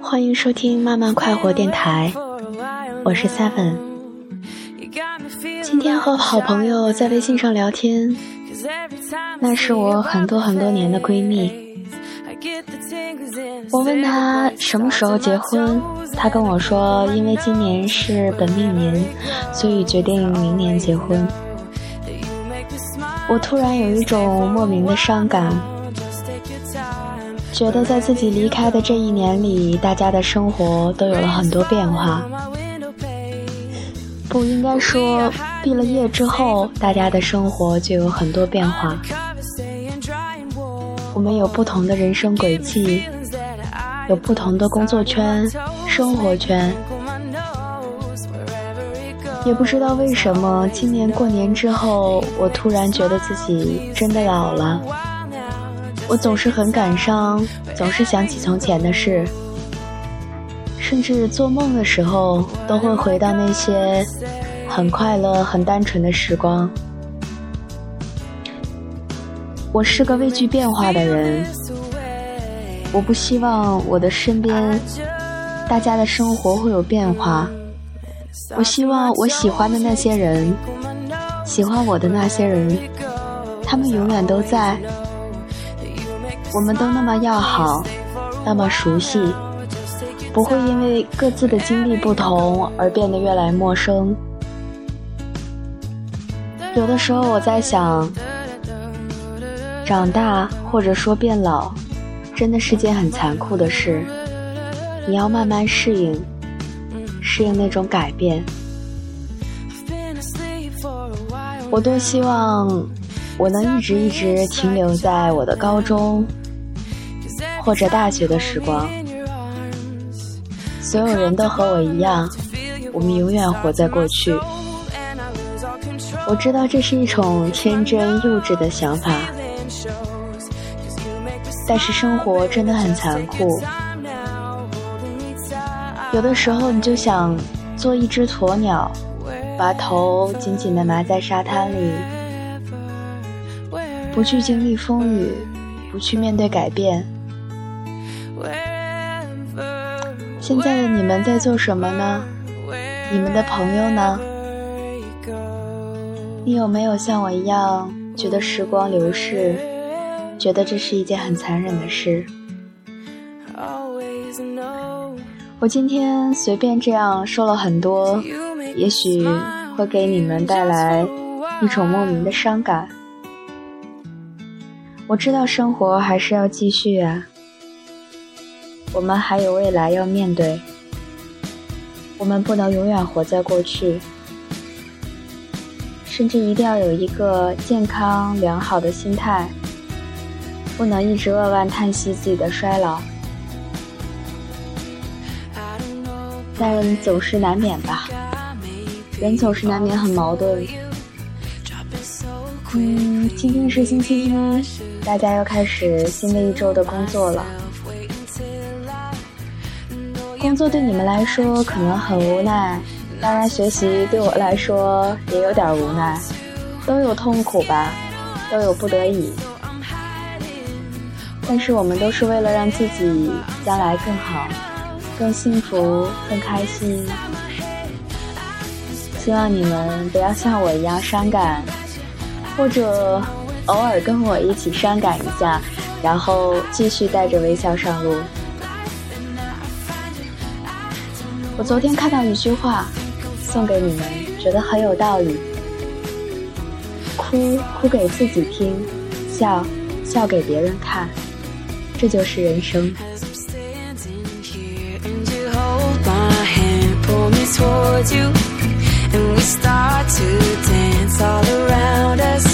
欢迎收听慢慢快活电台，我是 Seven。今天和好朋友在微信上聊天，那是我很多很多年的闺蜜。我问她什么时候结婚，她跟我说，因为今年是本命年，所以决定明年结婚。我突然有一种莫名的伤感。觉得在自己离开的这一年里，大家的生活都有了很多变化。不应该说毕了业之后，大家的生活就有很多变化。我们有不同的人生轨迹，有不同的工作圈、生活圈。也不知道为什么，今年过年之后，我突然觉得自己真的老了。我总是很感伤，总是想起从前的事，甚至做梦的时候都会回到那些很快乐、很单纯的时光。我是个畏惧变化的人，我不希望我的身边大家的生活会有变化。我希望我喜欢的那些人，喜欢我的那些人，他们永远都在。我们都那么要好，那么熟悉，不会因为各自的经历不同而变得越来陌生。有的时候我在想，长大或者说变老，真的是件很残酷的事。你要慢慢适应，适应那种改变。我多希望我能一直一直停留在我的高中。或者大学的时光，所有人都和我一样，我们永远活在过去。我知道这是一种天真幼稚的想法，但是生活真的很残酷。有的时候，你就想做一只鸵鸟，把头紧紧地埋在沙滩里，不去经历风雨，不去面对改变。现在的你们在做什么呢？你们的朋友呢？你有没有像我一样觉得时光流逝，觉得这是一件很残忍的事？我今天随便这样说了很多，也许会给你们带来一种莫名的伤感。我知道生活还是要继续啊。我们还有未来要面对，我们不能永远活在过去，甚至一定要有一个健康良好的心态，不能一直扼腕叹息自己的衰老。但总是难免吧，人总是难免很矛盾。嗯，今天是星期一，大家要开始新的一周的工作了。工作对你们来说可能很无奈，当然学习对我来说也有点无奈，都有痛苦吧，都有不得已，但是我们都是为了让自己将来更好、更幸福、更开心。希望你们不要像我一样伤感，或者偶尔跟我一起伤感一下，然后继续带着微笑上路。我昨天看到一句话，送给你们，觉得很有道理。哭哭给自己听，笑笑给别人看，这就是人生。Towards you, and we start to dance all around us.